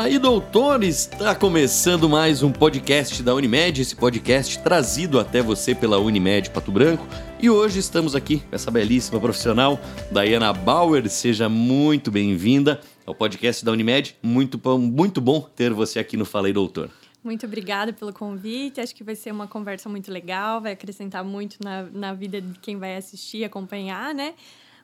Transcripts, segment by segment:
Fala aí, doutores! Está começando mais um podcast da Unimed, esse podcast trazido até você pela Unimed Pato Branco. E hoje estamos aqui com essa belíssima profissional, Diana Bauer. Seja muito bem-vinda ao podcast da Unimed. Muito bom, muito bom ter você aqui no Fala doutor. Muito obrigada pelo convite. Acho que vai ser uma conversa muito legal, vai acrescentar muito na, na vida de quem vai assistir, acompanhar, né?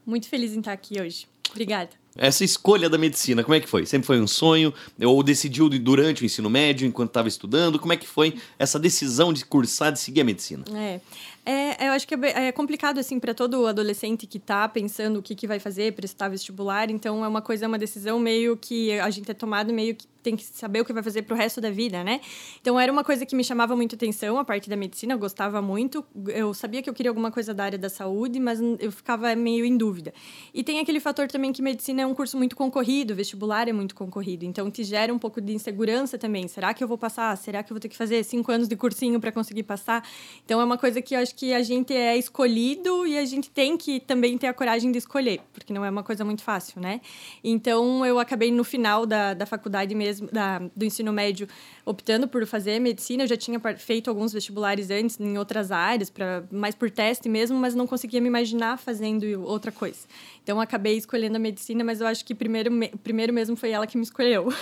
Muito feliz em estar aqui hoje. Obrigada. Essa escolha da medicina, como é que foi? Sempre foi um sonho? Ou decidiu durante o ensino médio, enquanto estava estudando? Como é que foi essa decisão de cursar, de seguir a medicina? É, é eu acho que é, é complicado, assim, para todo adolescente que está pensando o que, que vai fazer, prestar vestibular. Então, é uma coisa, é uma decisão meio que a gente é tomado meio que tem que saber o que vai fazer pro resto da vida, né? Então era uma coisa que me chamava muito atenção, a parte da medicina, eu gostava muito. Eu sabia que eu queria alguma coisa da área da saúde, mas eu ficava meio em dúvida. E tem aquele fator também que medicina é um curso muito concorrido, vestibular é muito concorrido, então te gera um pouco de insegurança também. Será que eu vou passar? Será que eu vou ter que fazer cinco anos de cursinho para conseguir passar? Então é uma coisa que eu acho que a gente é escolhido e a gente tem que também ter a coragem de escolher, porque não é uma coisa muito fácil, né? Então eu acabei no final da, da faculdade mesmo mesmo da, do ensino médio optando por fazer medicina. Eu já tinha feito alguns vestibulares antes em outras áreas, pra, mais por teste mesmo, mas não conseguia me imaginar fazendo outra coisa. Então acabei escolhendo a medicina, mas eu acho que primeiro, primeiro mesmo foi ela que me escolheu.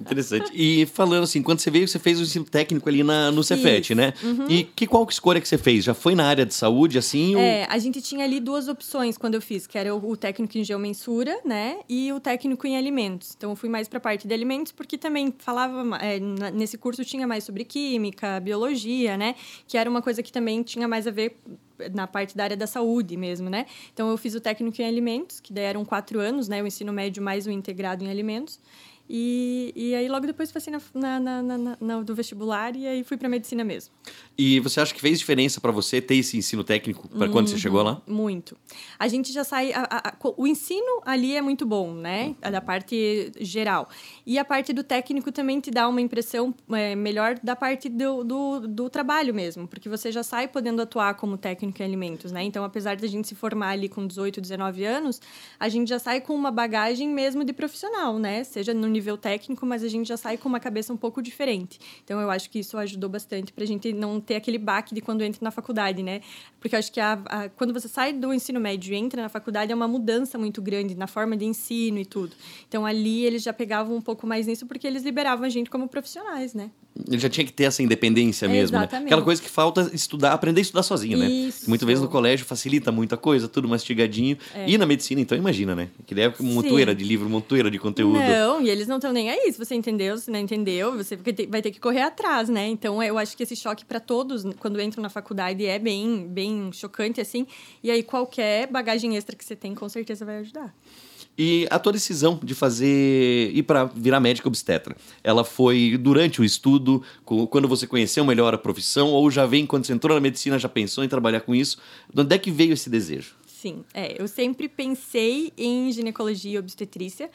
Interessante. E falando assim, quando você veio, você fez o ensino técnico ali na, no Cefet, Isso. né? Uhum. E que, qual escolha que você fez? Já foi na área de saúde, assim? É, ou... a gente tinha ali duas opções quando eu fiz, que era o, o técnico em geomensura, né? E o técnico em alimentos. Então eu fui mais para a parte de alimentos porque também falava, é, nesse curso tinha mais sobre química, biologia, né? Que era uma coisa que também tinha mais a ver na parte da área da saúde mesmo, né? Então eu fiz o técnico em alimentos, que daí eram quatro anos, né? O ensino médio mais o integrado em alimentos. E, e aí logo depois passei na, na, na, na, do vestibular e aí fui para medicina mesmo. E você acha que fez diferença para você ter esse ensino técnico para quando você chegou lá? Uhum, muito. A gente já sai. A, a, a, o ensino ali é muito bom, né? A da parte geral. E a parte do técnico também te dá uma impressão é, melhor da parte do, do, do, trabalho mesmo, porque você já sai podendo atuar como técnico em alimentos, né? Então, apesar da gente se formar ali com 18, 19 anos, a gente já sai com uma bagagem mesmo de profissional, né? Seja no nível nível técnico, mas a gente já sai com uma cabeça um pouco diferente. Então, eu acho que isso ajudou bastante para a gente não ter aquele baque de quando entra na faculdade, né? Porque eu acho que a, a, quando você sai do ensino médio e entra na faculdade, é uma mudança muito grande na forma de ensino e tudo. Então, ali eles já pegavam um pouco mais nisso porque eles liberavam a gente como profissionais, né? Ele já tinha que ter essa independência mesmo, né? Aquela coisa que falta estudar, aprender a estudar sozinho, né? Isso. Muitas vezes no colégio facilita muita coisa, tudo mastigadinho. É. E na medicina, então, imagina, né? Que daí é montoeira de livro, montoeira de conteúdo. Não, e eles não estão nem aí. Se você entendeu, se não entendeu, você vai ter que correr atrás, né? Então, eu acho que esse choque para todos, quando entram na faculdade, é bem, bem chocante, assim. E aí, qualquer bagagem extra que você tem, com certeza vai ajudar. E a tua decisão de fazer ir para virar médica obstetra, ela foi durante o estudo, quando você conheceu melhor a profissão, ou já vem quando você entrou na medicina, já pensou em trabalhar com isso? De onde é que veio esse desejo? Sim, é, eu sempre pensei em ginecologia e obstetrícia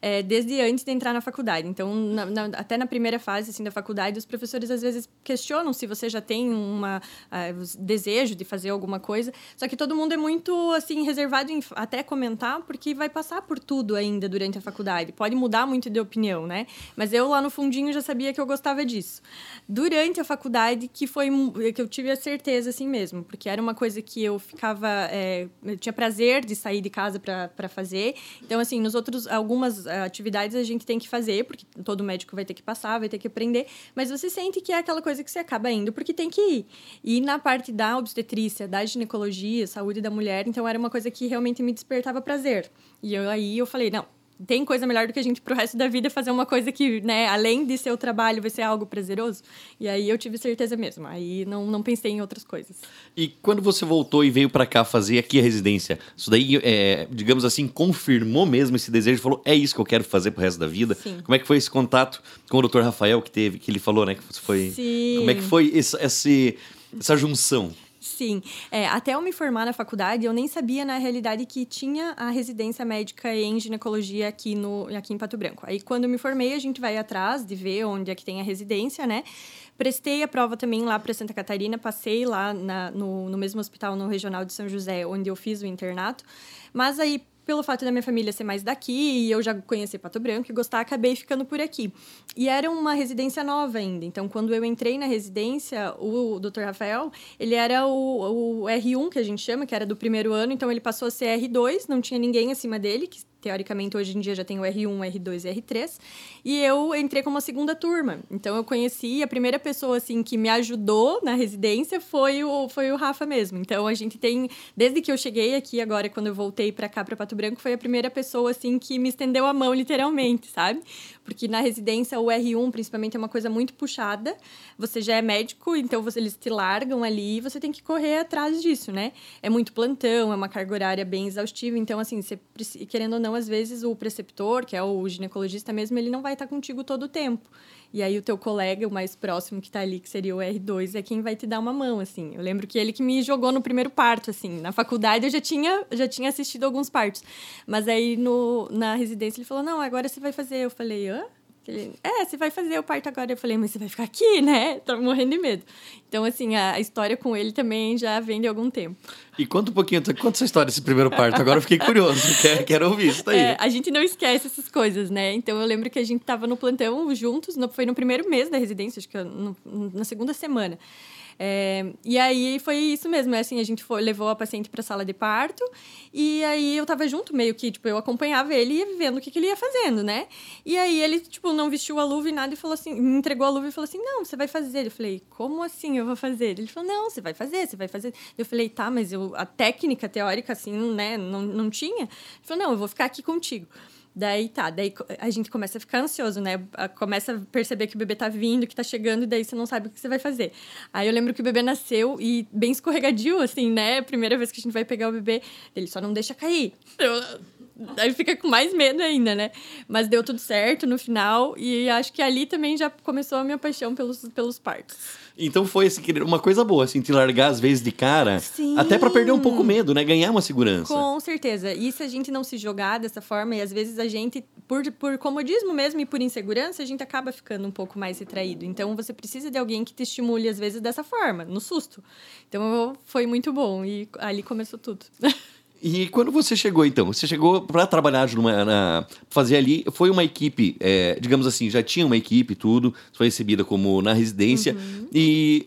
é, desde antes de entrar na faculdade. Então, na, na, até na primeira fase assim, da faculdade, os professores às vezes questionam se você já tem um uh, desejo de fazer alguma coisa. Só que todo mundo é muito assim reservado em até comentar, porque vai passar por tudo ainda durante a faculdade. Pode mudar muito de opinião, né? Mas eu lá no fundinho já sabia que eu gostava disso. Durante a faculdade, que foi que eu tive a certeza assim mesmo, porque era uma coisa que eu ficava. É, tinha prazer de sair de casa para fazer. Então, assim, nos outros, algumas eh, atividades a gente tem que fazer, porque todo médico vai ter que passar, vai ter que aprender, mas você sente que é aquela coisa que você acaba indo porque tem que ir. E na parte da obstetrícia, da ginecologia, saúde da mulher, então era uma coisa que realmente me despertava prazer. E eu, aí eu falei, não, tem coisa melhor do que a gente pro resto da vida fazer uma coisa que, né, além de ser o trabalho, vai ser algo prazeroso. E aí eu tive certeza mesmo. Aí não, não pensei em outras coisas. E quando você voltou e veio para cá fazer aqui a residência, isso daí, é, digamos assim, confirmou mesmo esse desejo? Falou, é isso que eu quero fazer pro resto da vida? Sim. Como é que foi esse contato com o Dr. Rafael que teve, que ele falou, né, que foi... Sim. Como é que foi esse, esse essa junção? Sim. É, até eu me formar na faculdade, eu nem sabia, na realidade, que tinha a residência médica em ginecologia aqui, no, aqui em Pato Branco. Aí, quando eu me formei, a gente vai atrás de ver onde é que tem a residência, né? Prestei a prova também lá para Santa Catarina, passei lá na, no, no mesmo hospital, no Regional de São José, onde eu fiz o internato. Mas aí, pelo fato da minha família ser mais daqui e eu já conhecer Pato Branco e gostar, acabei ficando por aqui. E era uma residência nova ainda. Então, quando eu entrei na residência, o Dr. Rafael, ele era o, o R1, que a gente chama, que era do primeiro ano, então ele passou a ser R2, não tinha ninguém acima dele, que teoricamente hoje em dia já tem o R1, R2 e R3, e eu entrei como a segunda turma. Então eu conheci a primeira pessoa assim que me ajudou na residência foi o foi o Rafa mesmo. Então a gente tem desde que eu cheguei aqui agora quando eu voltei para cá para Pato Branco foi a primeira pessoa assim que me estendeu a mão literalmente, sabe? Porque na residência o R1 principalmente é uma coisa muito puxada. Você já é médico, então você, eles te largam ali e você tem que correr atrás disso, né? É muito plantão, é uma carga horária bem exaustiva, então assim, você querendo ou não então, às vezes, o preceptor, que é o ginecologista mesmo, ele não vai estar contigo todo o tempo. E aí o teu colega, o mais próximo que está ali, que seria o R2, é quem vai te dar uma mão, assim. Eu lembro que ele que me jogou no primeiro parto, assim. Na faculdade eu já tinha, já tinha assistido alguns partos. Mas aí no, na residência ele falou, não, agora você vai fazer. Eu falei, hã? Ele, é, você vai fazer o parto agora. Eu falei, mas você vai ficar aqui, né? Tô morrendo de medo. Então, assim, a, história com ele também já vem de algum tempo. E conta um pouquinho, conta essa história desse primeiro parto. Agora eu fiquei curioso, quero, quero ouvir isso daí. É, a gente não esquece essas coisas, né? Então, eu lembro que a gente tava no plantão juntos, no, foi no primeiro mês da residência, acho que no, na segunda semana. É, e aí foi isso mesmo, é assim, a gente foi, levou a paciente para a sala de parto e aí eu tava junto, meio que, tipo, eu acompanhava ele e vendo o que, que ele ia fazendo, né? E aí ele, tipo, não vestiu a luva e nada e falou assim, me entregou a luva e falou assim, não, você vai fazer. Eu falei, como assim eu vou fazer? Ele falou, não, você vai fazer, você vai fazer. Eu falei, tá, mas eu, a técnica teórica, assim, né, não, não tinha. Ele falou, não, eu vou ficar aqui contigo. Daí tá, daí a gente começa a ficar ansioso, né? Começa a perceber que o bebê tá vindo, que tá chegando, e daí você não sabe o que você vai fazer. Aí eu lembro que o bebê nasceu e bem escorregadio, assim, né? Primeira vez que a gente vai pegar o bebê, ele só não deixa cair. Eu, Aí fica com mais medo ainda, né? Mas deu tudo certo no final e acho que ali também já começou a minha paixão pelos, pelos partos. Então foi assim, uma coisa boa, assim, te largar às vezes de cara, Sim. até para perder um pouco medo, né? Ganhar uma segurança. Com certeza. E se a gente não se jogar dessa forma, e às vezes a gente, por, por comodismo mesmo e por insegurança, a gente acaba ficando um pouco mais retraído. Então você precisa de alguém que te estimule, às vezes, dessa forma, no susto. Então foi muito bom e ali começou tudo. E quando você chegou, então? Você chegou para trabalhar numa, na, fazer ali, foi uma equipe, é, digamos assim, já tinha uma equipe tudo, foi recebida como na residência, uhum. e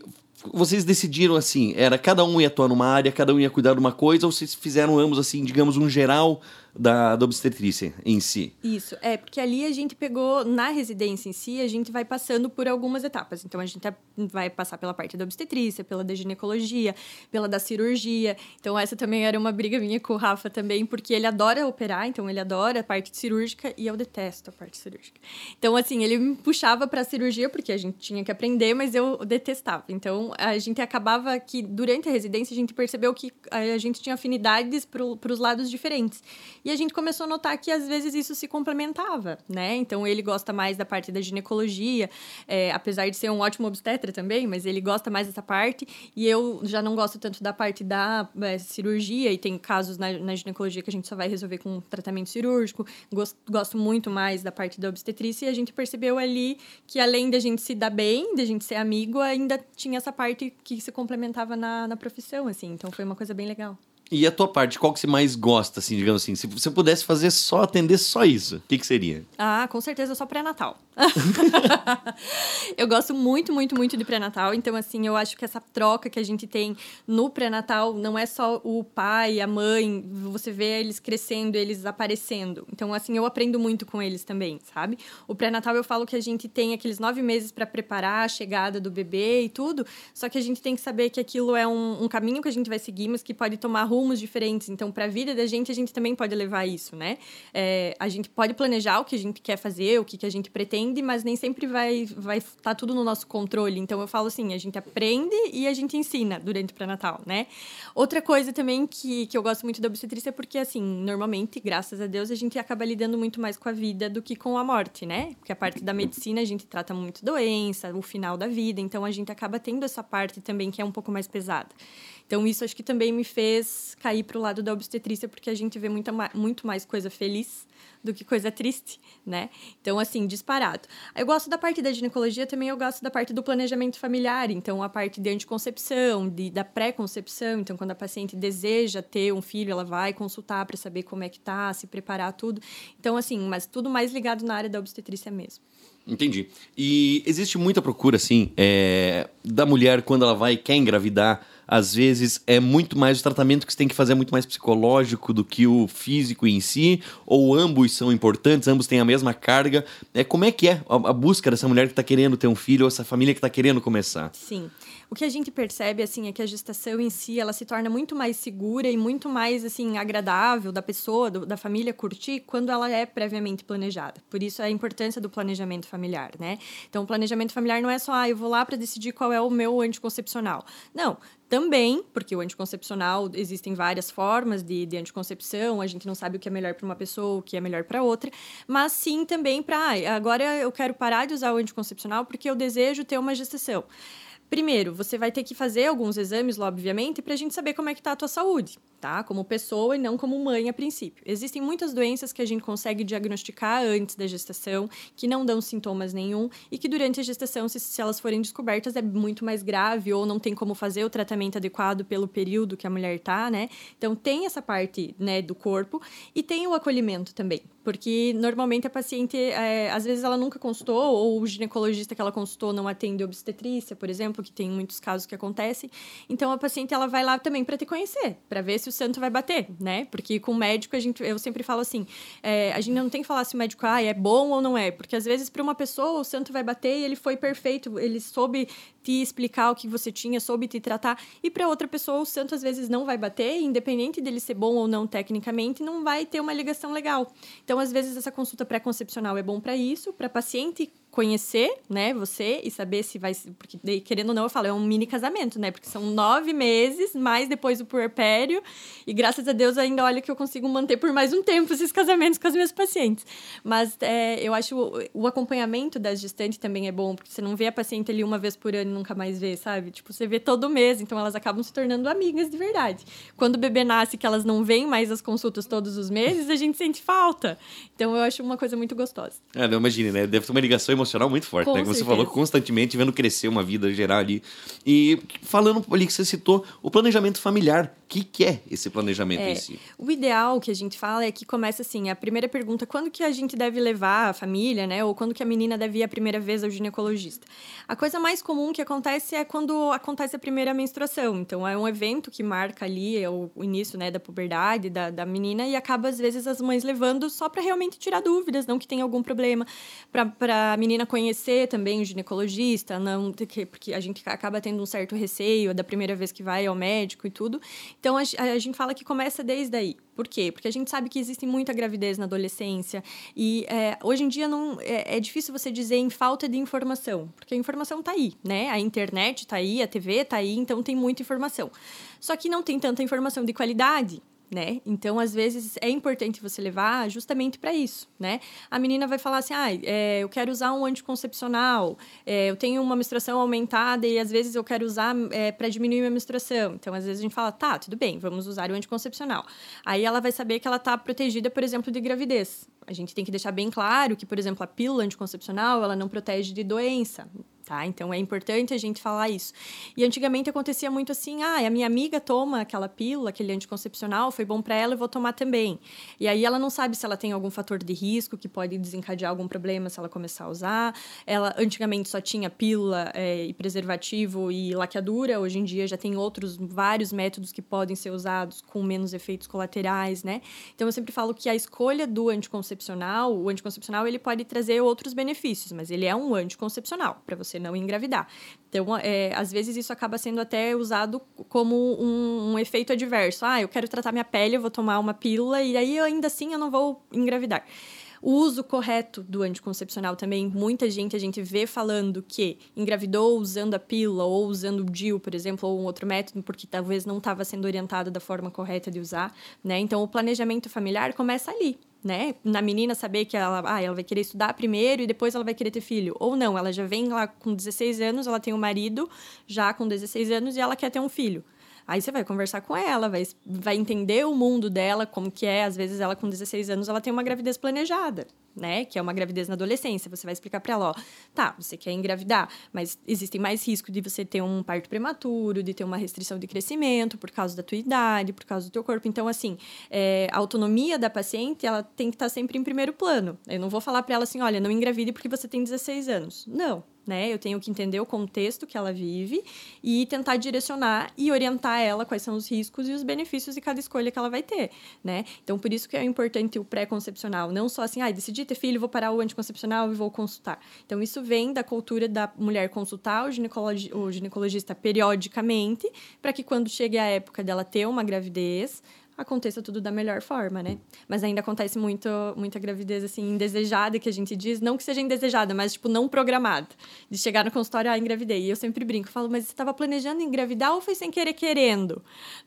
vocês decidiram assim, era cada um ia atuar numa área, cada um ia cuidar de uma coisa, ou vocês fizeram ambos assim, digamos, um geral da, da obstetrícia em si. Isso, é, porque ali a gente pegou, na residência em si, a gente vai passando por algumas etapas. Então, a gente vai passar pela parte da obstetrícia, pela da ginecologia, pela da cirurgia. Então, essa também era uma briga minha com o Rafa também, porque ele adora operar, então ele adora a parte cirúrgica e eu detesto a parte cirúrgica. Então, assim, ele me puxava para a cirurgia, porque a gente tinha que aprender, mas eu detestava. Então, a gente acabava que, durante a residência, a gente percebeu que a gente tinha afinidades para os lados diferentes. E a gente começou a notar que às vezes isso se complementava, né? Então ele gosta mais da parte da ginecologia, é, apesar de ser um ótimo obstetra também, mas ele gosta mais dessa parte. E eu já não gosto tanto da parte da é, cirurgia, e tem casos na, na, ginecologia que a gente só vai resolver com tratamento cirúrgico. Gosto, gosto muito mais da parte da obstetrícia, e a gente percebeu ali que além da gente se dar bem, da gente ser amigo, ainda tinha essa parte que se complementava na, na profissão, assim. Então foi uma coisa bem legal. E a tua parte, qual que você mais gosta, assim, digamos assim? Se você pudesse fazer só, atender só isso, o que, que seria? Ah, com certeza só pré-natal. eu gosto muito, muito, muito de pré-natal. Então, assim, eu acho que essa troca que a gente tem no pré-natal não é só o pai, a mãe, você vê eles crescendo, eles aparecendo. Então, assim, eu aprendo muito com eles também, sabe? O pré-natal eu falo que a gente tem aqueles nove meses para preparar a chegada do bebê e tudo, só que a gente tem que saber que aquilo é um, um caminho que a gente vai seguir, mas que pode tomar rumos diferentes. Então, para a vida da gente, a gente também pode levar isso, né? É, a gente pode planejar o que a gente quer fazer, o que, que a gente pretende, mas nem sempre vai vai estar tá tudo no nosso controle. Então, eu falo assim, a gente aprende e a gente ensina durante o pré-natal, né? Outra coisa também que, que eu gosto muito da obstetrícia é porque, assim, normalmente, graças a Deus, a gente acaba lidando muito mais com a vida do que com a morte, né? Porque a parte da medicina, a gente trata muito doença, o final da vida. Então, a gente acaba tendo essa parte também que é um pouco mais pesada. Então, isso acho que também me fez cair para o lado da obstetrícia, porque a gente vê muita, muito mais coisa feliz do que coisa triste, né? Então, assim, disparado. Eu gosto da parte da ginecologia, também eu gosto da parte do planejamento familiar, então a parte de anticoncepção, de, da pré-concepção, então quando a paciente deseja ter um filho, ela vai consultar para saber como é que tá, se preparar tudo. Então, assim, mas tudo mais ligado na área da obstetrícia mesmo. Entendi. E existe muita procura, assim, é, da mulher quando ela vai quer engravidar às vezes é muito mais o tratamento que você tem que fazer é muito mais psicológico do que o físico em si, ou ambos são importantes, ambos têm a mesma carga. É como é que é a, a busca dessa mulher que está querendo ter um filho ou essa família que está querendo começar? Sim. O que a gente percebe assim é que a gestação em si ela se torna muito mais segura e muito mais assim agradável da pessoa, do, da família curtir quando ela é previamente planejada. Por isso a importância do planejamento familiar, né? Então o planejamento familiar não é só ah, eu vou lá para decidir qual é o meu anticoncepcional. Não, também, porque o anticoncepcional existem várias formas de, de anticoncepção, a gente não sabe o que é melhor para uma pessoa, o que é melhor para outra, mas sim também para ah, agora eu quero parar de usar o anticoncepcional porque eu desejo ter uma gestação. Primeiro, você vai ter que fazer alguns exames, obviamente, para a gente saber como é que está a tua saúde tá? Como pessoa e não como mãe a princípio. Existem muitas doenças que a gente consegue diagnosticar antes da gestação, que não dão sintomas nenhum e que durante a gestação, se, se elas forem descobertas, é muito mais grave ou não tem como fazer o tratamento adequado pelo período que a mulher tá, né? Então tem essa parte, né, do corpo e tem o acolhimento também, porque normalmente a paciente, é, às vezes ela nunca consultou ou o ginecologista que ela consultou não atende obstetrícia, por exemplo, que tem muitos casos que acontecem. Então a paciente ela vai lá também para te conhecer, para ver se o santo vai bater, né? Porque com o médico, a gente, eu sempre falo assim: é, a gente não tem que falar se o médico ah, é bom ou não é, porque às vezes para uma pessoa o santo vai bater e ele foi perfeito, ele soube te explicar o que você tinha, soube te tratar, e para outra pessoa o santo às vezes não vai bater, independente dele ser bom ou não tecnicamente, não vai ter uma ligação legal. Então, às vezes, essa consulta pré-concepcional é bom para isso, para paciente conhecer, né, você e saber se vai. Porque, querendo ou não, eu falo, é um mini casamento, né? Porque são nove meses, mais depois do puerpério. E graças a Deus ainda olha que eu consigo manter por mais um tempo esses casamentos com as minhas pacientes. Mas é, eu acho o, o acompanhamento das gestantes também é bom, porque você não vê a paciente ali uma vez por ano e nunca mais vê, sabe? Tipo, você vê todo mês, então elas acabam se tornando amigas de verdade. Quando o bebê nasce, que elas não vêm mais as consultas todos os meses, a gente sente falta. Então eu acho uma coisa muito gostosa. É, não imagine, né? Deve ter uma ligação emocional emocional muito forte, Com né? Como você falou, constantemente vendo crescer uma vida geral ali. E falando ali que você citou, o planejamento familiar. O que, que é esse planejamento é, em si? O ideal que a gente fala é que começa assim, a primeira pergunta, quando que a gente deve levar a família, né? Ou quando que a menina deve ir a primeira vez ao ginecologista? A coisa mais comum que acontece é quando acontece a primeira menstruação. Então, é um evento que marca ali é o, início, né, da puberdade da, da menina e acaba, às vezes, as mães levando só para realmente tirar dúvidas, não que tenha algum problema, para a menina conhecer também o ginecologista, não porque a gente acaba tendo um certo receio da primeira vez que vai ao médico e tudo. Então, a, a gente fala que começa desde aí. Por quê? Porque a gente sabe que existe muita gravidez na adolescência e é, hoje em dia não é, é, difícil você dizer em falta de informação, porque a informação está aí, né? A internet está aí, a TV está aí, então tem muita informação. Só que não tem tanta informação de qualidade né? Então, às vezes, é importante você levar justamente para isso, né? A menina vai falar assim, ah, é, eu quero usar um anticoncepcional, é, eu tenho uma menstruação aumentada e às vezes eu quero usar é, para diminuir minha menstruação. Então, às vezes a gente fala, tá, tudo bem, vamos usar o anticoncepcional. Aí ela vai saber que ela está protegida, por exemplo, de gravidez. A gente tem que deixar bem claro que, por exemplo, a pílula anticoncepcional, ela não protege de doença tá? Então é importante a gente falar isso. E antigamente acontecia muito assim: ah, a minha amiga toma aquela pílula, aquele anticoncepcional, foi bom para ela, eu vou tomar também. E aí ela não sabe se ela tem algum fator de risco que pode desencadear algum problema se ela começar a usar. Ela antigamente só tinha pílula é, e preservativo e laqueadura, hoje em dia já tem outros vários métodos que podem ser usados com menos efeitos colaterais, né? Então eu sempre falo que a escolha do anticoncepcional, o anticoncepcional ele pode trazer outros benefícios, mas ele é um anticoncepcional para você você não engravidar. Então, é, às vezes isso acaba sendo até usado como um, um, efeito adverso. Ah, eu quero tratar minha pele, eu vou tomar uma pílula e aí ainda assim eu não vou engravidar. O uso correto do anticoncepcional também, muita gente a gente vê falando que engravidou usando a pílula ou usando o DIU, por exemplo, ou um outro método, porque talvez não estava sendo orientada da forma correta de usar, né? Então, o planejamento familiar começa ali, né? Na menina saber que ela, ah, ela vai querer estudar primeiro e depois ela vai querer ter filho. Ou não, ela já vem lá com 16 anos, ela tem um marido já com 16 anos e ela quer ter um filho. Aí você vai conversar com ela, vai, vai entender o mundo dela, como que é. Às vezes ela com 16 anos, ela tem uma gravidez planejada, né? Que é uma gravidez na adolescência. Você vai explicar para ela, ó, tá, você quer engravidar, mas existem mais riscos de você ter um parto prematuro, de ter uma restrição de crescimento por causa da tua idade, por causa do teu corpo. Então, assim, é, a autonomia da paciente, ela tem que estar tá sempre em primeiro plano. Eu não vou falar para ela assim, olha, não engravide porque você tem 16 anos. Não, né? Eu tenho que entender o contexto que ela vive e tentar direcionar e orientar ela quais são os riscos e os benefícios de cada escolha que ela vai ter, né? Então, por isso que é importante o pré-concepcional, não só assim, ah, decidi ter filho, vou parar o anticoncepcional e vou consultar. Então, isso vem da cultura da mulher consultar o, ginecologi o ginecologista periodicamente, para que quando chegue a época dela ter uma gravidez, aconteça tudo da melhor forma, né? Mas ainda acontece muito, muita gravidez, assim, indesejada, que a gente diz. Não que seja indesejada, mas, tipo, não programada. De chegar no consultório, ah, engravidei. E eu sempre brinco, falo, mas você estava planejando engravidar ou foi sem querer querendo?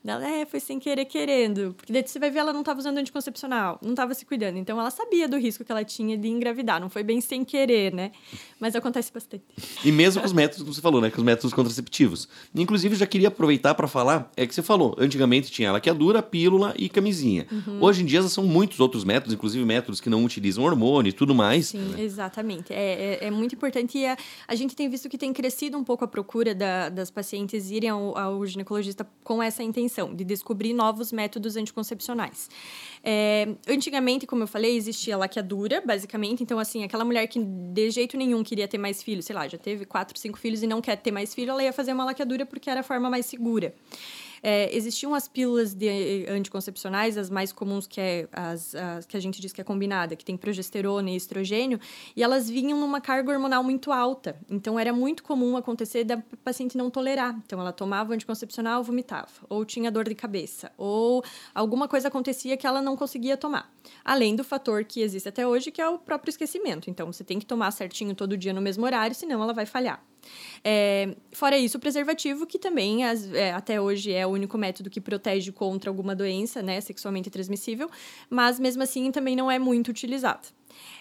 Ela, é, foi sem querer querendo. Porque daí você vai ver, ela não estava usando anticoncepcional, não estava se cuidando. Então, ela sabia do risco que ela tinha de engravidar. Não foi bem sem querer, né? Mas acontece bastante. E mesmo com os métodos, como você falou, né? Com os métodos contraceptivos. Inclusive, já queria aproveitar para falar, é que você falou, antigamente tinha ela que é dura, pílula, pílula e camisinha. Uhum. Hoje em dia são muitos outros métodos, inclusive métodos que não utilizam hormônio e tudo mais. Sim, exatamente. É, é, é, muito importante e a, a, gente tem visto que tem crescido um pouco a procura da, das pacientes irem ao, ao ginecologista com essa intenção, de descobrir novos métodos anticoncepcionais. É, antigamente, como eu falei, existia a laqueadura, basicamente. Então, assim, aquela mulher que de jeito nenhum queria ter mais filhos, sei lá, já teve quatro, cinco filhos e não quer ter mais filho, ela ia fazer uma laqueadura porque era a forma mais segura. É, existiam as pílulas de eh, anticoncepcionais, as mais comuns, que é as, as, que a gente diz que é combinada, que tem progesterona e estrogênio, e elas vinham numa carga hormonal muito alta. Então, era muito comum acontecer da paciente não tolerar. Então, ela tomava o anticoncepcional, vomitava, ou tinha dor de cabeça, ou alguma coisa acontecia que ela não conseguia tomar. Além do fator que existe até hoje, que é o próprio esquecimento. Então, você tem que tomar certinho todo dia no mesmo horário, senão ela vai falhar. É, fora isso, o preservativo, que também as, é, até hoje é o único método que protege contra alguma doença né, sexualmente transmissível, mas mesmo assim também não é muito utilizado.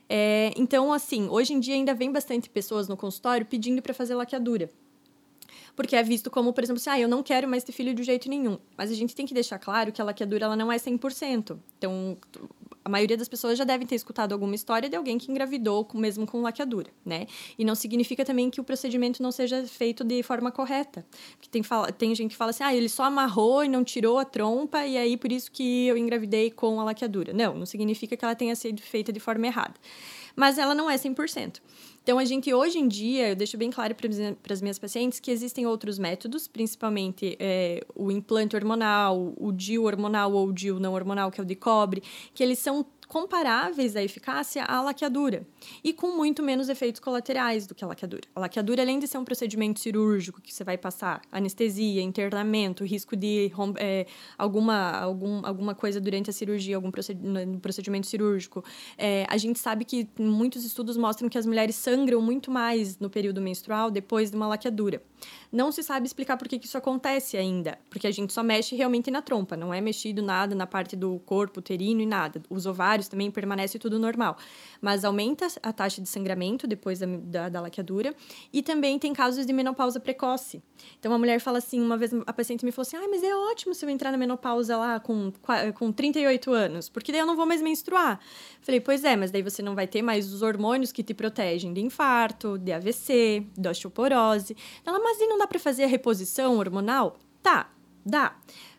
É, então, assim, hoje em dia ainda vem bastante pessoas no consultório pedindo para fazer laqueadura porque é visto como, por exemplo, assim, ah, eu não quero mais ter filho de jeito nenhum. Mas a gente tem que deixar claro que a laqueadura ela não é 100%. Então, a maioria das pessoas já devem ter escutado alguma história de alguém que engravidou com, mesmo com laqueadura, né? E não significa também que o procedimento não seja feito de forma correta. Porque tem, fala, tem gente que fala assim, ah, ele só amarrou e não tirou a trompa e aí por isso que eu engravidei com a laqueadura. Não, não significa que ela tenha sido feita de forma errada. Mas ela não é 100%. Então, a gente hoje em dia, eu deixo bem claro para as minhas pacientes que existem outros métodos, principalmente é, o implante hormonal, o DIU hormonal ou o DIU não hormonal, que é o de cobre, que eles são comparáveis à eficácia à laqueadura e com muito menos efeitos colaterais do que a laqueadura. A laqueadura, além de ser um procedimento cirúrgico que você vai passar anestesia, internamento, risco de é, alguma, algum, alguma coisa durante a cirurgia, algum procedimento cirúrgico, é, a gente sabe que muitos estudos mostram que as mulheres sangram muito mais no período menstrual depois de uma laqueadura. Não se sabe explicar por que, que isso acontece ainda, porque a gente só mexe realmente na trompa, não é mexido nada na parte do corpo uterino e nada. Os ovários também permanece tudo normal, mas aumenta a taxa de sangramento depois da, da, da laqueadura e também tem casos de menopausa precoce. Então a mulher fala assim, uma vez a paciente me falou assim, ah, mas é ótimo se eu entrar na menopausa lá com, com 38 anos, porque daí eu não vou mais menstruar. Falei, pois é, mas daí você não vai ter mais os hormônios que te protegem de infarto, de AVC, de osteoporose. Ela, mas e não dá para fazer a reposição hormonal? Tá, dá.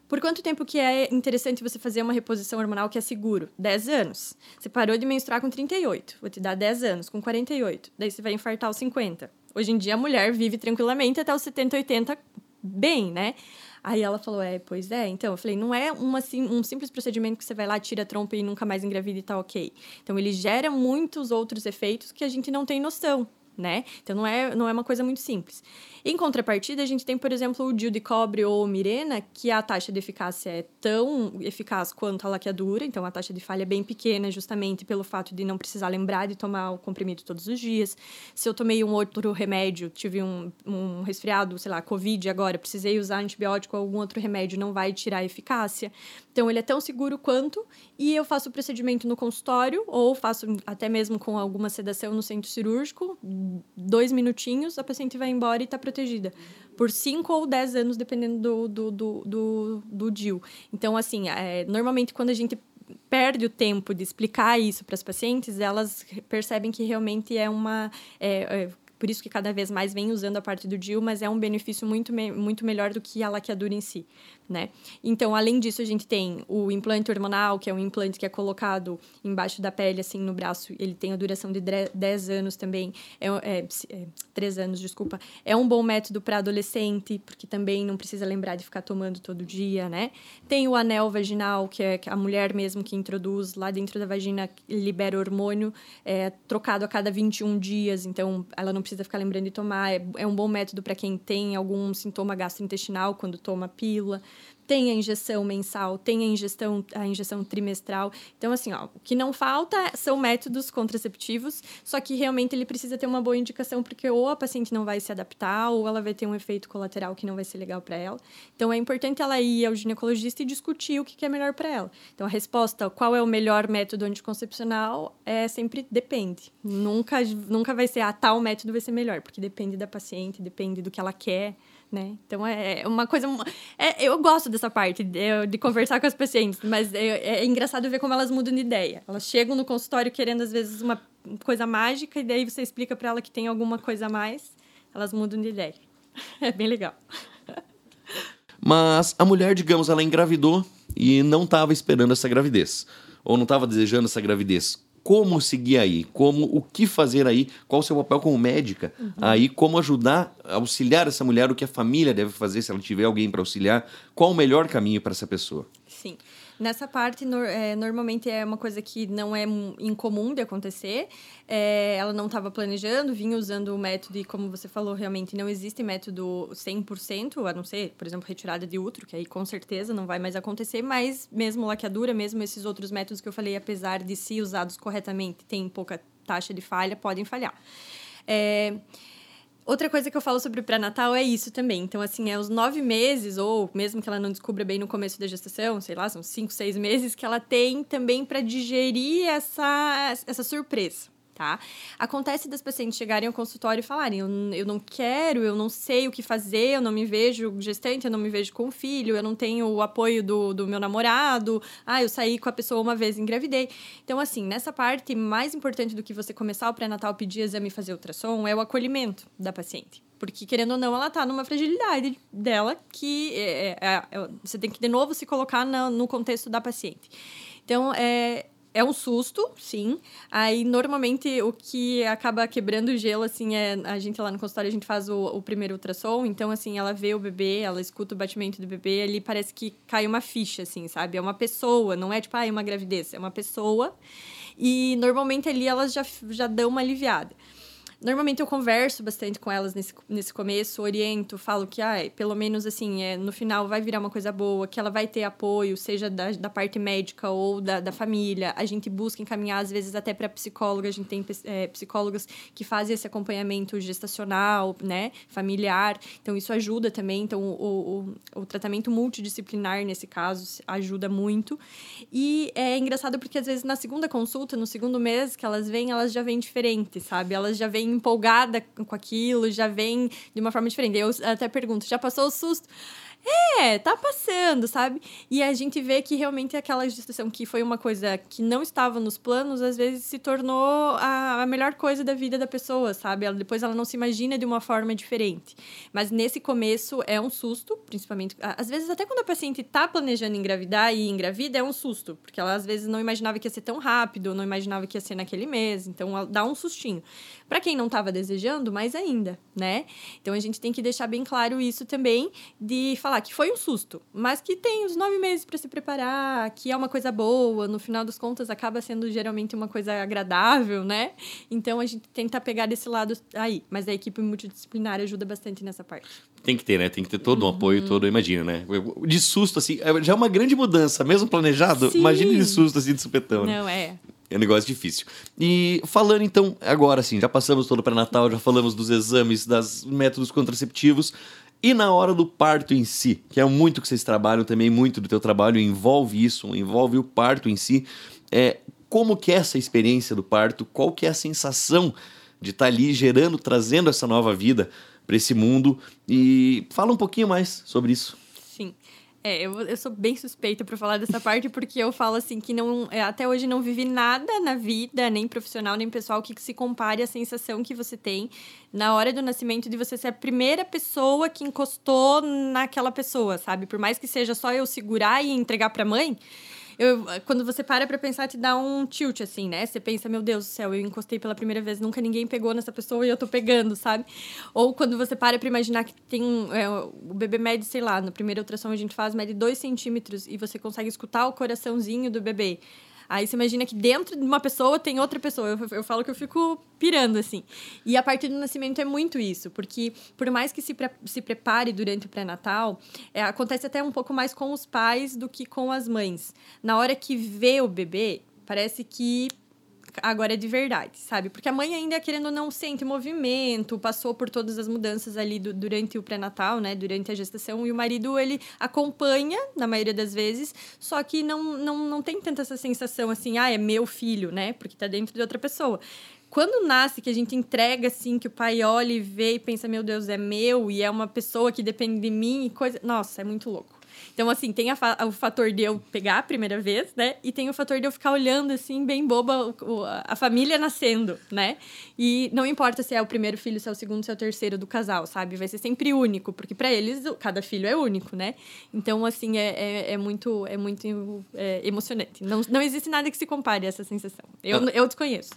Por quanto tempo que é interessante você fazer uma reposição hormonal que é seguro? 10 anos. Você parou de menstruar com 38, vou te dar 10 anos, com 48. Daí você vai infartar aos 50. Hoje em dia a mulher vive tranquilamente até os 70, 80 bem, né? Aí ela falou, é, pois é. Então, eu falei, não é uma, assim, um simples procedimento que você vai lá, tira a trompa e nunca mais engravida e tá ok. Então, ele gera muitos outros efeitos que a gente não tem noção, né? Então, não é, não é uma coisa muito simples. Em contrapartida, a gente tem, por exemplo, o DIU de cobre ou mirena, que a taxa de eficácia é tão eficaz quanto a laqueadura, então a taxa de falha é bem pequena, justamente pelo fato de não precisar lembrar de tomar o comprimido todos os dias. Se eu tomei um outro remédio, tive um, um resfriado, sei lá, Covid agora, precisei usar antibiótico ou algum outro remédio, não vai tirar a eficácia. Então, ele é tão seguro quanto, e eu faço o procedimento no consultório, ou faço até mesmo com alguma sedação no centro cirúrgico, dois minutinhos, a paciente vai embora e está protegida. Por cinco ou dez anos, dependendo do, do, do, do, do DIL. Então, assim, é, normalmente quando a gente perde o tempo de explicar isso para as pacientes, elas percebem que realmente é uma. É, é, por isso que cada vez mais vem usando a parte do DIL, mas é um benefício muito, me muito melhor do que a laqueadura em si né? Então, além disso, a gente tem o implante hormonal, que é um implante que é colocado embaixo da pele, assim, no braço. Ele tem a duração de 10 anos também. É, é, é 3 anos, desculpa. É um bom método para adolescente, porque também não precisa lembrar de ficar tomando todo dia, né? Tem o anel vaginal, que é a mulher mesmo que introduz lá dentro da vagina, libera hormônio, é trocado a cada 21 dias, então ela não precisa ficar lembrando de tomar. É, é um bom método para quem tem algum sintoma gastrointestinal quando toma pílula tem a injeção mensal, tem a injeção, a injeção trimestral. Então, assim, ó, o que não falta são métodos contraceptivos, só que realmente ele precisa ter uma boa indicação, porque ou a paciente não vai se adaptar, ou ela vai ter um efeito colateral que não vai ser legal para ela. Então, é importante ela ir ao ginecologista e discutir o que é melhor para ela. Então, a resposta, qual é o melhor método anticoncepcional, é sempre depende. Nunca, nunca vai ser, ah, tal método vai ser melhor, porque depende da paciente, depende do que ela quer né? Então é, é uma coisa. É, eu gosto dessa parte de, de, conversar com as pacientes, mas é, é, engraçado ver como elas mudam de ideia. Elas chegam no consultório querendo, às vezes, uma coisa mágica, e daí você explica para ela que tem alguma coisa a mais, elas mudam de ideia. É bem legal. Mas a mulher, digamos, ela engravidou e não estava esperando essa gravidez, ou não estava desejando essa gravidez como seguir aí, como o que fazer aí, qual o seu papel como médica uhum. aí, como ajudar, auxiliar essa mulher, o que a família deve fazer se ela tiver alguém para auxiliar, qual o melhor caminho para essa pessoa. Sim. Nessa parte, no, é, normalmente é uma coisa que não é incomum de acontecer. É, ela não estava planejando, vinha usando o método, e como você falou, realmente não existe método 100%, a não ser, por exemplo, retirada de útero, que aí com certeza não vai mais acontecer, mas mesmo laqueadura, mesmo esses outros métodos que eu falei, apesar de se usados corretamente, tem pouca taxa de falha, podem falhar. É, Outra coisa que eu falo sobre o pré-natal é isso também. Então, assim, é os nove meses, ou mesmo que ela não descubra bem no começo da gestação, sei lá, são cinco, seis meses, que ela tem também para digerir essa, essa surpresa tá? Acontece das pacientes chegarem ao consultório e falarem: eu, não quero, eu não sei o que fazer, eu não me vejo gestante, eu não me vejo com filho, eu não tenho o apoio do, do meu namorado, ah, eu saí com a pessoa uma vez e engravidei. Então, assim, nessa parte, mais importante do que você começar o pré-natal, pedir exame e fazer ultrassom, é o acolhimento da paciente. Porque, querendo ou não, ela tá numa fragilidade dela que é, é, é, você tem que, de novo, se colocar no, no contexto da paciente. Então, é, é um susto, sim. Aí, normalmente, o que acaba quebrando o gelo, assim, é... A gente lá no consultório, a gente faz o, o primeiro ultrassom. Então, assim, ela vê o bebê, ela escuta o batimento do bebê. Ali parece que cai uma ficha, assim, sabe? É uma pessoa, não é tipo, ah, é uma gravidez. É uma pessoa. E, normalmente, ali elas já, já dão uma aliviada. Normalmente eu converso bastante com elas nesse, nesse começo, oriento, falo que, ah, pelo menos assim, é, no final vai virar uma coisa boa, que ela vai ter apoio, seja da, da parte médica ou da, da família. A gente busca encaminhar, às vezes, até para psicóloga. A gente tem é, que fazem esse acompanhamento gestacional, né, familiar. Então, isso ajuda também. Então, o, o, o tratamento multidisciplinar, nesse caso, ajuda muito. E é engraçado porque, às vezes, na segunda consulta, no segundo mês que elas vêm, elas já vêm diferentes, sabe? Elas já vêm empolgada com aquilo, já vem de uma forma diferente. Eu até pergunto, já passou o susto? É, tá passando, sabe? E a gente vê que realmente aquela gestação que foi uma coisa que não estava nos planos, às vezes se tornou a, a melhor coisa da vida da pessoa, sabe? Ela, depois ela não se imagina de uma forma diferente. Mas nesse começo é um susto, principalmente. Às vezes, até quando a paciente tá planejando engravidar e engravida, é um susto, porque ela às vezes não imaginava que ia ser tão rápido, não imaginava que ia ser naquele mês, então dá um sustinho. Para quem não estava desejando, mais ainda, né? Então a gente tem que deixar bem claro isso também, de falar que foi um susto, mas que tem os nove meses para se preparar, que é uma coisa boa, no final dos contas acaba sendo geralmente uma coisa agradável, né? Então a gente tenta pegar desse lado aí, mas a equipe multidisciplinar ajuda bastante nessa parte. Tem que ter, né? Tem que ter todo um uhum. apoio, todo, imagina, né? De susto, assim, é, já é uma grande mudança, mesmo planejado, Sim. imagine de susto, assim, de supetão, né? Não, é. É um negócio difícil. E falando então, agora sim, já passamos todo para Natal, já falamos dos exames, dos métodos contraceptivos. E na hora do parto em si, que é muito que vocês trabalham também, muito do teu trabalho envolve isso, envolve o parto em si. É, como que é essa experiência do parto? Qual que é a sensação de estar tá ali gerando, trazendo essa nova vida para esse mundo. E fala um pouquinho mais sobre isso. Sim. É, eu, eu sou bem suspeita para falar dessa parte, porque eu falo assim que não, é, até hoje não vivi nada na vida, nem profissional, nem pessoal, que se compare à sensação que você tem na hora do nascimento de você ser a primeira pessoa que encostou naquela pessoa, sabe? Por mais que seja só eu segurar e entregar para a mãe, eu, quando você para pra pensar, te dá um tilt, assim, né? Você pensa, meu Deus do céu, eu encostei pela primeira vez, nunca ninguém pegou nessa pessoa e eu tô pegando, sabe? Ou quando você para pra imaginar que tem é, o bebê mede, sei lá, na primeira ultrassom a gente faz, mede 2 centímetros e você consegue escutar o coraçãozinho do bebê. Aí você imagina que dentro de uma pessoa tem outra pessoa. Eu, eu falo que eu fico pirando, assim. E a partir do nascimento é muito isso, porque por mais que se, pre se prepare durante o pré-natal, é, acontece até um pouco mais com os pais do que com as mães. Na hora que vê o bebê, parece que agora é de verdade, sabe? Porque a mãe ainda, querendo ou não, sente movimento, passou por todas as mudanças ali do, durante o pré-natal, né? Durante a gestação. E o marido, ele acompanha, na maioria das vezes, só que não, não, não tem tanta essa sensação assim, ah, é meu filho, né? Porque tá dentro de outra pessoa quando nasce, que a gente entrega assim, que o pai olha e vê e pensa, meu Deus, é meu, e é uma pessoa que depende de mim e coisa. Nossa, é muito louco. Então, assim, tem fa o fator de eu pegar a primeira vez, né? E tem o fator de eu ficar olhando, assim, bem boba, o, a família nascendo, né? E não importa se é o primeiro filho, se é o segundo, se é o terceiro do casal, sabe? Vai ser sempre único, porque para eles, cada filho é único, né? Então, assim, é, é, é muito, é muito é, emocionante. Não, não existe nada que se compare a essa sensação. Eu, ah, eu desconheço.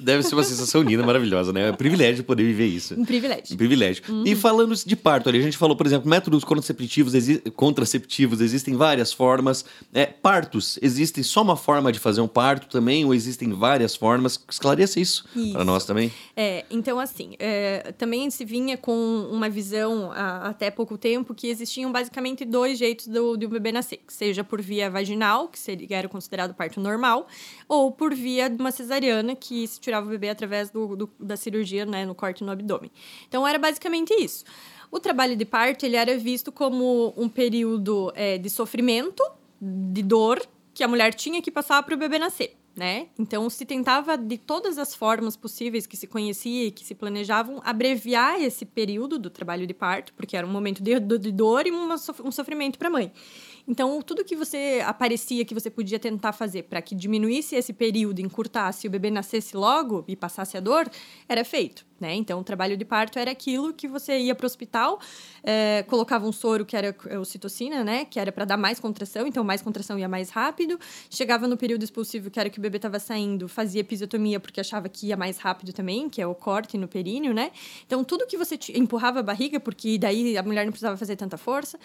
Deve ser uma sensação linda, maravilhosa, né? É um privilégio poder viver isso. Um privilégio. Um privilégio. Uhum. E falando de parto ali, a gente falou, por exemplo, métodos contraceptivos, contraceptivos existem várias formas. É, partos, existe só uma forma de fazer um parto também, ou existem várias formas? Esclareça isso, isso. para nós também. É, então, assim, é, também se vinha com uma visão a, até pouco tempo que existiam basicamente dois jeitos do, do bebê nascer, seja por via vaginal, que seria, era considerado parto normal, ou por via de uma cesariana, que se tirava o bebê através do, do da cirurgia, né, no corte no abdômen. Então, era basicamente isso. O trabalho de parto ele era visto como um período é, de sofrimento, de dor, que a mulher tinha que passar para o bebê nascer. Né? Então se tentava de todas as formas possíveis que se conhecia e que se planejavam abreviar esse período do trabalho de parto, porque era um momento de, de dor e uma, um sofrimento para a mãe. Então, tudo que você aparecia que você podia tentar fazer para que diminuísse esse período, encurtasse, o bebê nascesse logo e passasse a dor, era feito. Né? Então, o trabalho de parto era aquilo que você ia para o hospital, é, colocava um soro que era o né? Que era para dar mais contração, então mais contração ia mais rápido. Chegava no período expulsivo, que era que o bebê estava saindo, fazia episiotomia porque achava que ia mais rápido também, que é o corte no períneo, né? Então, tudo que você empurrava a barriga, porque daí a mulher não precisava fazer tanta força,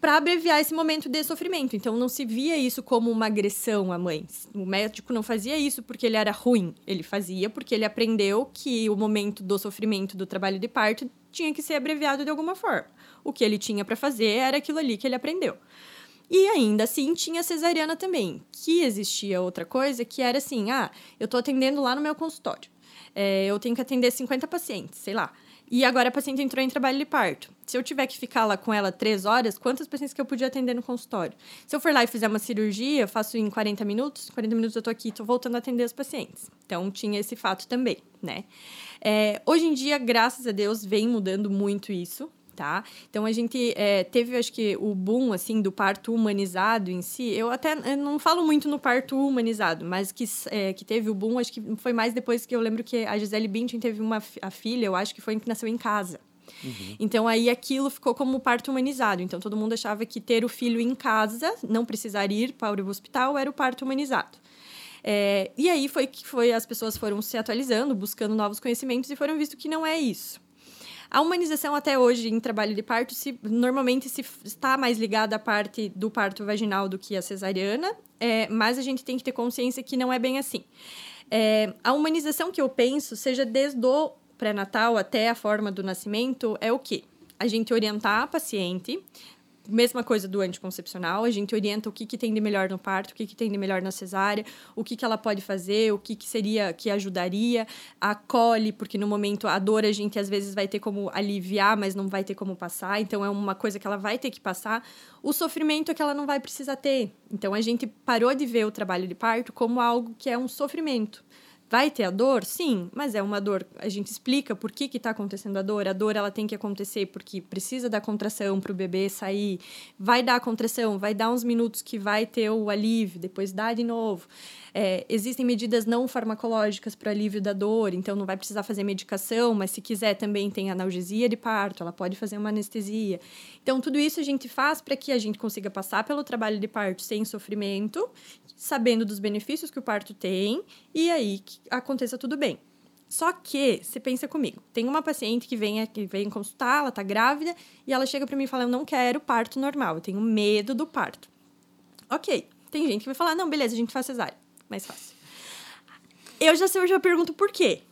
para abreviar esse momento de sofrimento. Então não se via isso como uma agressão à mãe. O médico não fazia isso porque ele era ruim, ele fazia porque ele aprendeu que o momento do sofrimento do trabalho de parto tinha que ser abreviado de alguma forma. O que ele tinha para fazer era aquilo ali que ele aprendeu. E ainda assim tinha cesariana também, que existia outra coisa que era assim: ah, eu estou atendendo lá no meu consultório. É, eu tenho que atender 50 pacientes, sei lá. E agora a paciente entrou em trabalho de parto. Se eu tiver que ficar lá com ela três horas, quantas pacientes que eu podia atender no consultório? Se eu for lá e fizer uma cirurgia, faço em 40 minutos, 40 minutos eu tô aqui, tô voltando a atender os pacientes. Então, tinha esse fato também, né? É, hoje em dia, graças a Deus, vem mudando muito isso tá? Então a gente é, teve, acho que, o boom, assim, do parto humanizado em si. Eu até eu não falo muito no parto humanizado, mas que, é, que teve o boom, acho que foi mais depois que eu lembro que a Gisele Bündchen teve uma a filha, eu acho que foi que nasceu em casa. Uhum. Então aí aquilo ficou como parto humanizado. Então todo mundo achava que ter o filho em casa, não precisar ir para o hospital, era o parto humanizado. É, e aí foi que foi as pessoas foram se atualizando, buscando novos conhecimentos e foram visto que não é isso. A humanização até hoje em trabalho de parto se, normalmente se está mais ligada à parte do parto vaginal do que a cesariana, é, mas a gente tem que ter consciência que não é bem assim. É, a humanização que eu penso, seja desde o pré-natal até a forma do nascimento, é o quê? A gente orientar a paciente mesma coisa do anticoncepcional, a gente orienta o que, que tem de melhor no parto, o que, que tem de melhor na cesárea, o que, que ela pode fazer, o que, que seria que ajudaria, acolhe, porque no momento a dor a gente às vezes vai ter como aliviar, mas não vai ter como passar, então é uma coisa que ela vai ter que passar. O sofrimento é que ela não vai precisar ter. Então a gente parou de ver o trabalho de parto como algo que é um sofrimento Vai ter a dor? Sim, mas é uma dor. A gente explica por que está acontecendo a dor. A dor ela tem que acontecer porque precisa da contração para o bebê sair. Vai dar a contração, vai dar uns minutos que vai ter o alívio, depois dá de novo. É, existem medidas não farmacológicas para alívio da dor, então não vai precisar fazer medicação, mas se quiser também tem analgesia de parto, ela pode fazer uma anestesia. Então, tudo isso a gente faz para que a gente consiga passar pelo trabalho de parto sem sofrimento, sabendo dos benefícios que o parto tem, e aí aconteça tudo bem. Só que, você pensa comigo, tem uma paciente que vem, que vem consultar, ela tá grávida, e ela chega para mim e fala: Eu não quero parto normal, eu tenho medo do parto. Ok, tem gente que vai falar: Não, beleza, a gente faz cesárea mais fácil. Eu já sei, eu já pergunto por quê.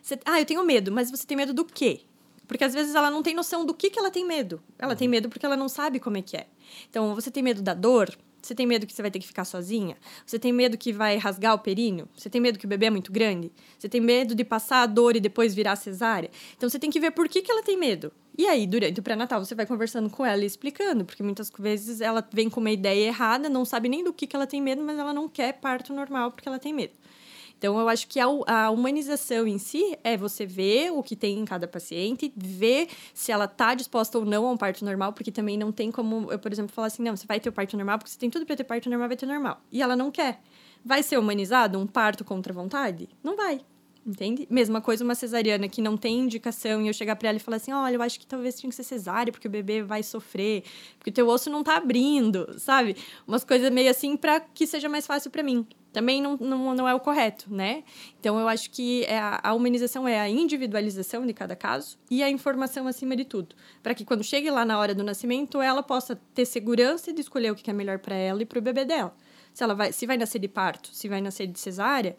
Você, ah, eu tenho medo, mas você tem medo do quê? Porque às vezes ela não tem noção do que, que ela tem medo. Ela tem medo porque ela não sabe como é que é. Então, você tem medo da dor? Você tem medo que você vai ter que ficar sozinha? Você tem medo que vai rasgar o períneo? Você tem medo que o bebê é muito grande? Você tem medo de passar a dor e depois virar cesárea? Então você tem que ver por que, que ela tem medo. E aí, durante o pré-natal, você vai conversando com ela e explicando, porque muitas vezes ela vem com uma ideia errada, não sabe nem do que, que ela tem medo, mas ela não quer parto normal porque ela tem medo. Então, eu acho que a, a, humanização em si é você ver o que tem em cada paciente, ver se ela está disposta ou não a um parto normal, porque também não tem como eu, por exemplo, falar assim: não, você vai ter o parto normal, porque você tem tudo para ter parto normal, vai ter normal. E ela não quer. Vai ser humanizado um parto contra vontade? Não vai. Entende? Mesma coisa uma cesariana que não tem indicação e eu chegar para ela e falar assim: olha, eu acho que talvez tinha que ser cesárea porque o bebê vai sofrer, porque o teu osso não tá abrindo, sabe? Umas coisas meio assim para que seja mais fácil para mim. Também não, não, não é o correto, né? Então eu acho que é a, a humanização é a individualização de cada caso e a informação acima de tudo. Para que quando chegue lá na hora do nascimento, ela possa ter segurança de escolher o que é melhor para ela e para o bebê dela. Se ela vai, se vai nascer de parto, se vai nascer de cesárea,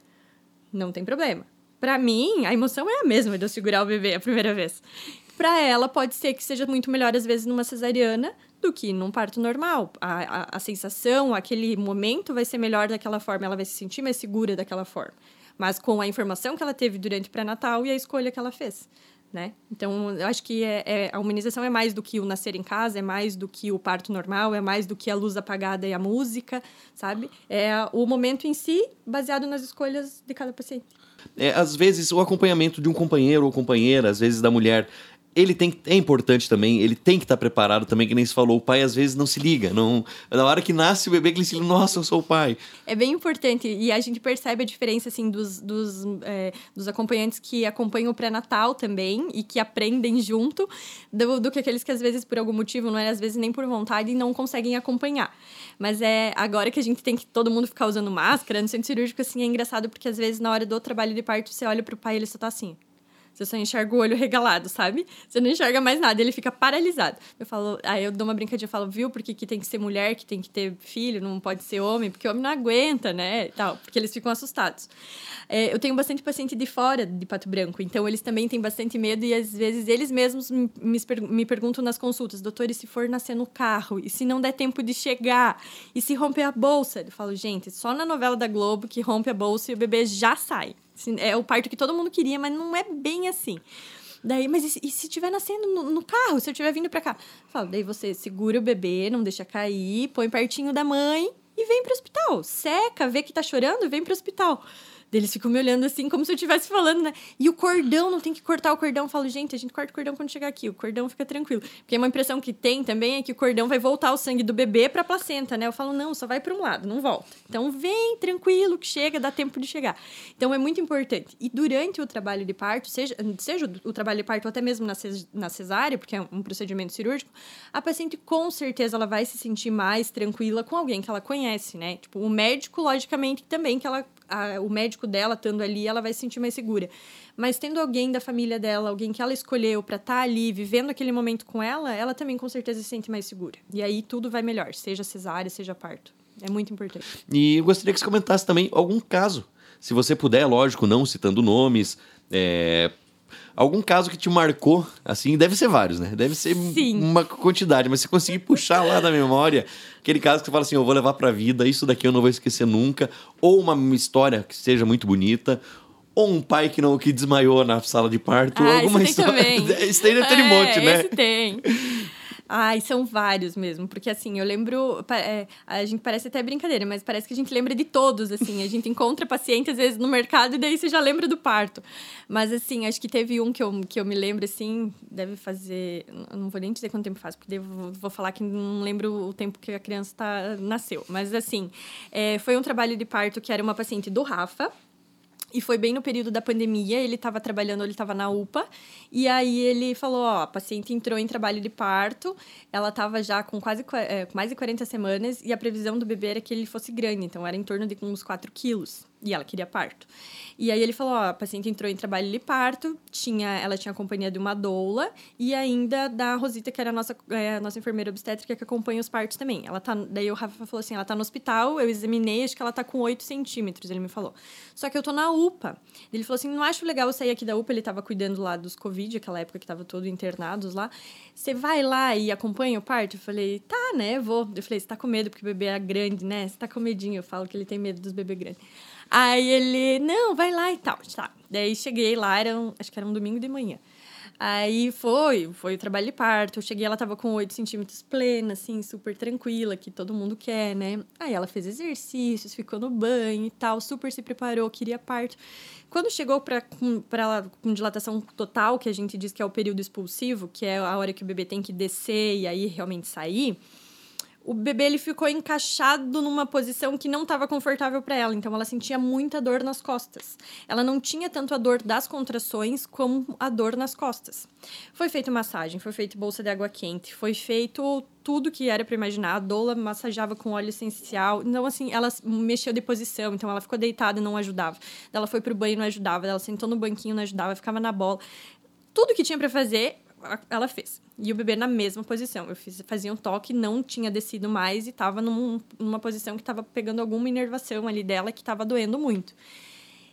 não tem problema para mim, a emoção é a mesma de eu segurar o bebê a primeira vez. Para ela, pode ser que seja muito melhor, às vezes, numa cesariana do que num parto normal. A, a, a sensação, aquele momento vai ser melhor daquela forma, ela vai se sentir mais segura daquela forma. Mas com a informação que ela teve durante o pré-natal e a escolha que ela fez. Né? Então, eu acho que é, é, a humanização é mais do que o nascer em casa, é mais do que o parto normal, é mais do que a luz apagada e a música, sabe? É o momento em si, baseado nas escolhas de cada paciente é, às vezes o acompanhamento de um companheiro ou companheira, às vezes da mulher, ele tem é importante também, ele tem que estar tá preparado também, que nem se falou, o pai às vezes não se liga, não, na hora que nasce o bebê que ele se liga, nossa, eu sou o pai. É bem importante e a gente percebe a diferença assim dos, dos, é, dos acompanhantes que acompanham o pré-natal também e que aprendem junto do, do que aqueles que às vezes por algum motivo, não é às vezes nem por vontade, não conseguem acompanhar. Mas é agora que a gente tem que todo mundo ficar usando máscara no centro cirúrgico assim, é engraçado porque às vezes na hora do trabalho de parto você olha pro pai e ele só tá assim. Você só enxerga o olho regalado, sabe? Você não enxerga mais nada, ele fica paralisado. Eu falo, aí eu dou uma brincadinha, eu falo, viu, porque que tem que ser mulher, que tem que ter filho, não pode ser homem, porque homem não aguenta, né? Tal, porque eles ficam assustados. É, eu tenho bastante paciente de fora de Pato Branco, então eles também têm bastante medo e às vezes eles mesmos me, me perguntam nas consultas, doutor, e se for nascer no carro? E se não der tempo de chegar? E se romper a bolsa? Eu falo, gente, só na novela da Globo que rompe a bolsa e o bebê já sai. É o parto que todo mundo queria, mas não é bem assim. Daí, mas e, e se estiver nascendo no, no, carro, se eu estiver vindo para cá? Fala, daí você segura o bebê, não deixa cair, põe pertinho da mãe e vem pro hospital. Seca, vê que tá chorando, vem pro hospital. Eles ficam me olhando assim, como se eu estivesse falando, né? E o cordão, não tem que cortar o cordão. Eu falo, gente, a gente corta o cordão quando chegar aqui. O cordão fica tranquilo. Porque uma impressão que tem também é que o cordão vai voltar o sangue do bebê pra placenta, né? Eu falo, não, só vai para um lado, não volta. Então vem tranquilo que chega, dá tempo de chegar. Então é muito importante. E durante o trabalho de parto, seja, seja o trabalho de parto ou até mesmo na cesárea, porque é um procedimento cirúrgico, a paciente com certeza ela vai se sentir mais tranquila com alguém que ela conhece, né? Tipo, o médico, logicamente, também que ela a, o médico dela estando ali, ela vai se sentir mais segura. Mas tendo alguém da família dela, alguém que ela escolheu para estar tá ali, vivendo aquele momento com ela, ela também com certeza se sente mais segura. E aí tudo vai melhor, seja cesárea, seja parto. É muito importante. E eu gostaria que você comentasse também algum caso. Se você puder, lógico, não citando nomes, é, algum caso que te marcou, assim, deve ser vários, né? Deve ser Sim. uma quantidade, mas se conseguir puxar lá da memória, aquele caso que você fala assim, eu vou levar pra vida, isso daqui eu não vou esquecer nunca, ou uma história que seja muito bonita, ou um pai que não que desmaiou na sala de parto, ah, alguma história. Também. Esse tem, tem é, um monte, né? Esse tem. Ai, são vários mesmo, porque assim, eu lembro, é, a gente parece até brincadeira, mas parece que a gente lembra de todos, assim, a gente encontra paciente às vezes no mercado e daí você já lembra do parto. Mas assim, acho que teve um que eu, que eu me lembro, assim, deve fazer, não vou nem dizer quanto tempo faz, porque devo, vou falar que não lembro o tempo que a criança tá, nasceu, mas assim, é, foi um trabalho de parto que era uma paciente do Rafa, e foi bem no período da pandemia, ele estava trabalhando, ele estava na UPA, e aí ele falou, ó, a paciente entrou em trabalho de parto, ela estava já com quase é, mais de 40 semanas, e a previsão do bebê era que ele fosse grande, então era em torno de uns 4 quilos. E ela queria parto. E aí ele falou, ó, a paciente entrou em trabalho de parto, tinha, ela tinha a companhia de uma doula e ainda da Rosita, que era a nossa, é, a nossa enfermeira obstétrica que acompanha os partos também. Ela tá, daí o Rafa falou assim, ela tá no hospital, eu examinei, acho que ela tá com 8 centímetros, ele me falou. Só que eu tô na UPA. Ele falou assim, não acho legal eu sair aqui da UPA, ele tava cuidando lá dos Covid, aquela época que tava todo internados lá. Você vai lá e acompanha o parto? Eu falei, tá, né, vou. Eu falei, você tá com medo porque o bebê é grande, né? Você tá com medinho. Eu falo que ele tem medo dos bebês grandes. Aí ele, não, vai lá e tal. Tá. Daí cheguei lá, era um, acho que era um domingo de manhã. Aí foi, foi o trabalho de parto. Eu cheguei, ela tava com 8 centímetros plena, assim, super tranquila, que todo mundo quer, né? Aí ela fez exercícios, ficou no banho e tal, super se preparou, queria parto. Quando chegou para ela com dilatação total, que a gente diz que é o período expulsivo, que é a hora que o bebê tem que descer e aí realmente sair o bebê ele ficou encaixado numa posição que não estava confortável para ela, então ela sentia muita dor nas costas. Ela não tinha tanto a dor das contrações como a dor nas costas. Foi feita massagem, foi feita bolsa de água quente, foi feito tudo que era para imaginar. A doula massageava com óleo essencial. Então, assim, ela mexeu de posição, então ela ficou deitada e não ajudava. Ela foi pro banho e não ajudava. Ela sentou no banquinho, não ajudava, ficava na bola. Tudo que tinha para fazer, ela fez. E o bebê na mesma posição. Eu fiz, fazia um toque, não tinha descido mais e estava num, numa posição que estava pegando alguma inervação ali dela que estava doendo muito.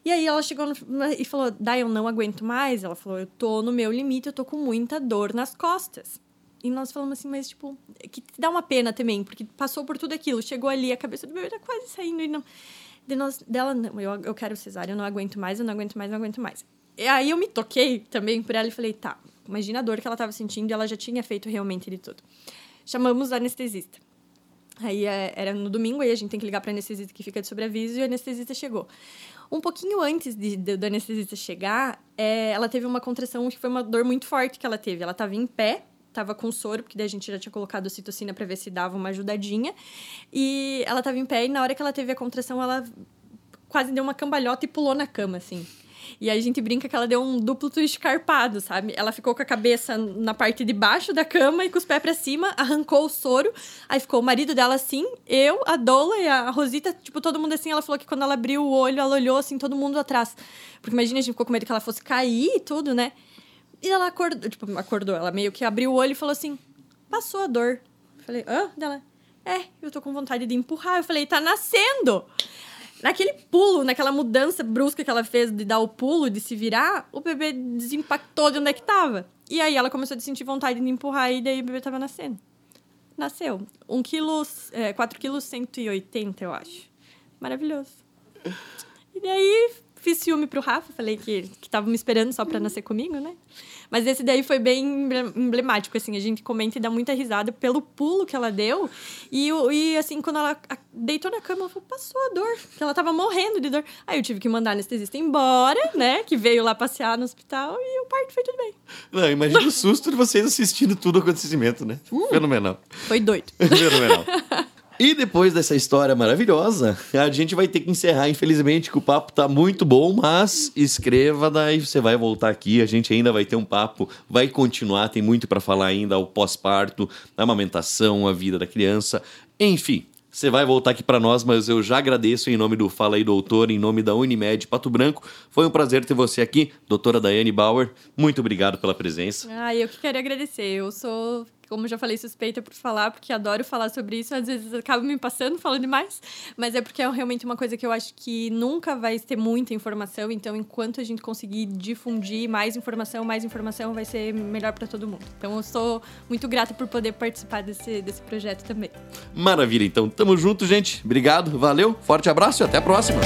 E aí ela chegou no, e falou: Dai, eu não aguento mais. Ela falou: Eu tô no meu limite, eu tô com muita dor nas costas. E nós falamos assim, mas tipo, que dá uma pena também, porque passou por tudo aquilo, chegou ali, a cabeça do bebê tá quase saindo e não. De nós, dela, não, eu, eu quero cesárea, eu não aguento mais, eu não aguento mais, eu não aguento mais. E aí eu me toquei também por ela e falei, tá, Imagina a dor que ela estava sentindo e ela já tinha feito realmente de tudo. Chamamos a anestesista. Aí é, era no domingo, aí a gente tem que ligar para anestesista que fica de sobreaviso e a anestesista chegou. Um pouquinho antes de, de, do anestesista chegar, é, ela teve uma contração que foi uma dor muito forte que ela teve. Ela estava em pé, estava com soro, porque daí a gente já tinha colocado citocina para ver se dava uma ajudadinha. E ela estava em pé e na hora que ela teve a contração, ela quase deu uma cambalhota e pulou na cama, assim. E a gente brinca que ela deu um duplo twist carpado, sabe? Ela ficou com a cabeça na parte de baixo da cama e com os pés pra cima, arrancou o soro. Aí ficou o marido dela assim, eu, a Dola e a Rosita, tipo, todo mundo assim. Ela falou que quando ela abriu o olho, ela olhou assim, todo mundo atrás. Porque imagina, a gente ficou com medo que ela fosse cair e tudo, né? E ela acordou, tipo, acordou. Ela meio que abriu o olho e falou assim: passou a dor. Falei, hã? Dela, é, eu tô com vontade de empurrar. Eu falei, tá nascendo! Naquele pulo, naquela mudança brusca que ela fez de dar o pulo, de se virar, o bebê desimpactou de onde é que tava. E aí ela começou a sentir vontade de empurrar e daí o bebê tava nascendo. Nasceu. 1 kg, é, 4 kg 180, eu acho. Maravilhoso. E daí fiz ciúme pro Rafa, falei que, que tava me esperando só pra nascer comigo, né? Mas esse daí foi bem emblemático, assim, a gente comenta e dá muita risada pelo pulo que ela deu. E, e assim, quando ela deitou na cama, falou, passou a dor, que ela tava morrendo de dor. Aí eu tive que mandar a anestesista embora, né? Que veio lá passear no hospital e o parto foi tudo bem. Não, imagina o susto de vocês assistindo tudo o acontecimento, né? Uh, Fenomenal. Foi doido. Fenomenal. E depois dessa história maravilhosa, a gente vai ter que encerrar, infelizmente, que o papo tá muito bom, mas escreva, daí você vai voltar aqui, a gente ainda vai ter um papo, vai continuar, tem muito para falar ainda, o pós-parto, a amamentação, a vida da criança, enfim. Você vai voltar aqui para nós, mas eu já agradeço em nome do Fala aí Doutor, em nome da Unimed Pato Branco. Foi um prazer ter você aqui, doutora Daiane Bauer. Muito obrigado pela presença. Ah, eu que quero agradecer. Eu sou como já falei, suspeita por falar, porque adoro falar sobre isso. Às vezes acabo me passando falando demais, mas é porque é realmente uma coisa que eu acho que nunca vai ter muita informação. Então, enquanto a gente conseguir difundir mais informação, mais informação vai ser melhor para todo mundo. Então, eu sou muito grata por poder participar desse, desse projeto também. Maravilha, então. Tamo junto, gente. Obrigado, valeu, forte abraço e até a próxima.